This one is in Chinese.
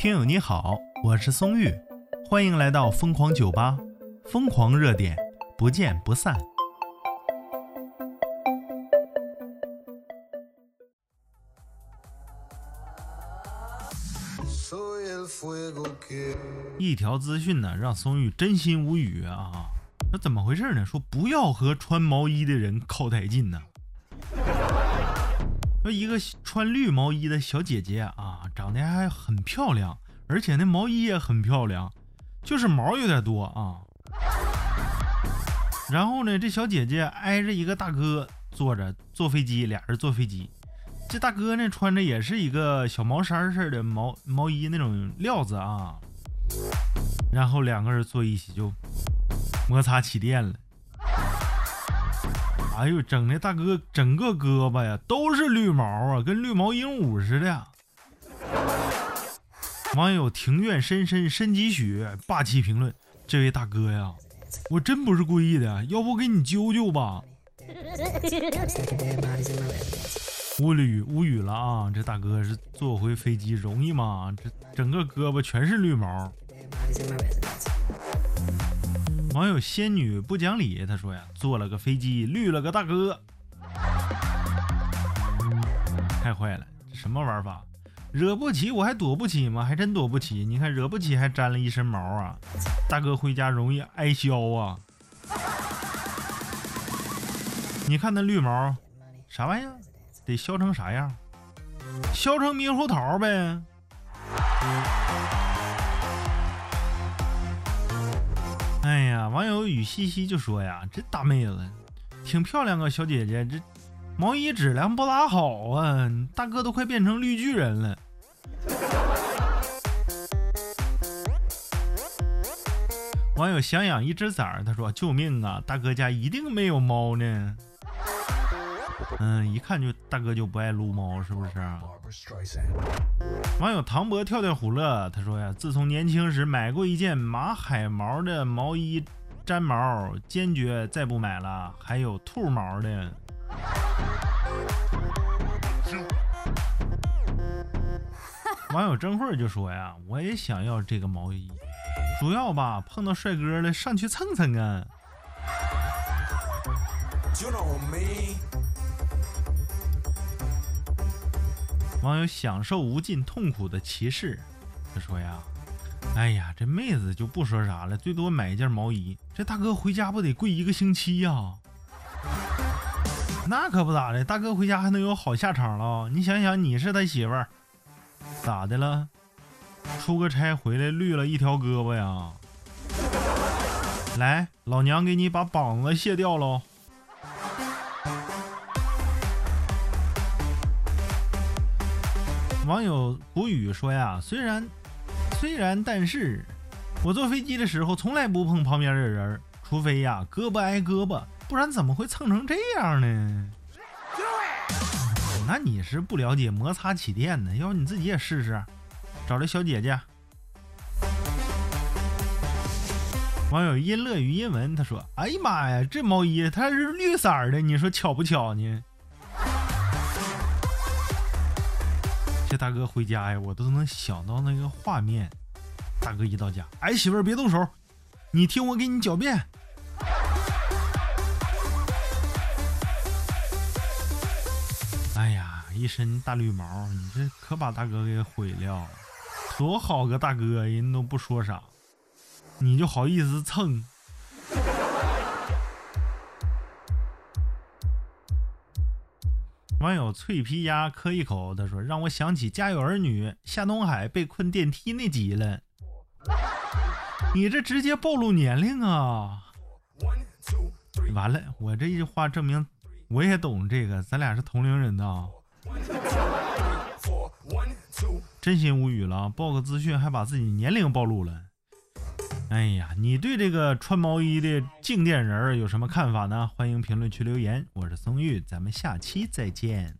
听友你好，我是松玉，欢迎来到疯狂酒吧，疯狂热点，不见不散。一条资讯呢，让松玉真心无语啊！那怎么回事呢？说不要和穿毛衣的人靠太近呢。说一个穿绿毛衣的小姐姐啊，长得还很漂亮，而且那毛衣也很漂亮，就是毛有点多啊。然后呢，这小姐姐挨着一个大哥坐着坐飞机，俩人坐飞机。这大哥呢，穿着也是一个小毛衫似的毛毛衣那种料子啊。然后两个人坐一起就摩擦起电了。哎呦，整的大哥整个胳膊呀都是绿毛啊，跟绿毛鹦鹉似的。网友庭院深深深几许霸气评论：这位大哥呀，我真不是故意的，要不给你揪揪吧。无语无语了啊！这大哥是坐回飞机容易吗？这整个胳膊全是绿毛。网友仙女不讲理，他说呀，坐了个飞机绿了个大哥，太坏了！这什么玩法？惹不起我还躲不起吗？还真躲不起！你看惹不起还沾了一身毛啊！大哥回家容易挨削啊！你看那绿毛，啥玩意儿？得削成啥样？削成猕猴桃呗。呀，网友雨西西就说呀：“这大妹子挺漂亮个小姐姐，这毛衣质量不咋好啊，大哥都快变成绿巨人了。”网友想养一只崽儿，他说：“救命啊，大哥家一定没有猫呢。”嗯，一看就大哥就不爱撸猫，是不是？网友唐博跳跳虎乐，他说呀，自从年轻时买过一件马海毛的毛衣，粘毛，坚决再不买了。还有兔毛的。网友真慧就说呀，我也想要这个毛衣，主要吧，碰到帅哥了上去蹭蹭啊。网友享受无尽痛苦的骑士，他说呀：“哎呀，这妹子就不说啥了，最多买一件毛衣。这大哥回家不得跪一个星期呀？那可不咋的，大哥回家还能有好下场了。你想想，你是他媳妇儿，咋的了？出个差回来绿了一条胳膊呀？来，老娘给你把膀子卸掉喽！”网友古语说呀，虽然，虽然，但是，我坐飞机的时候从来不碰旁边的人，除非呀胳膊挨胳膊，不然怎么会蹭成这样呢？那你是不了解摩擦起电呢？要不你自己也试试，找这小姐姐。网友因乐于英文，他说：“哎呀妈呀，这毛衣它是绿色的，你说巧不巧呢？”这大哥回家呀，我都能想到那个画面。大哥一到家，哎，媳妇儿别动手，你听我给你狡辩。哎呀，一身大绿毛，你这可把大哥给毁了。多好个大哥，人都不说啥，你就好意思蹭。网友脆皮鸭磕一口，他说：“让我想起《家有儿女》夏东海被困电梯那集了。”你这直接暴露年龄啊！完了，我这一句话证明我也懂这个，咱俩是同龄人呐。真心无语了，报个资讯还把自己年龄暴露了。哎呀，你对这个穿毛衣的静电人有什么看法呢？欢迎评论区留言。我是松玉，咱们下期再见。